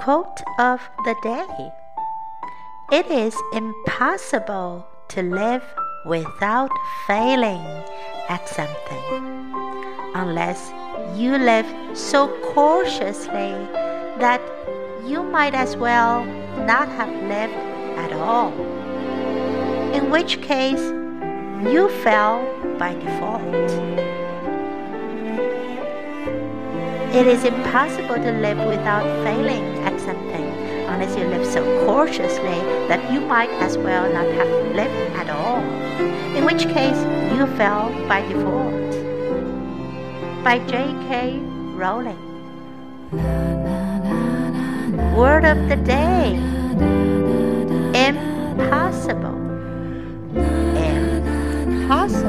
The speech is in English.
Quote of the day It is impossible to live without failing at something unless you live so cautiously that you might as well not have lived at all. In which case, you fail by default. It is impossible to live without failing at something unless you live so cautiously that you might as well not have lived at all, in which case you fail by default. By J.K. Rowling. Word of the day Impossible. Impossible.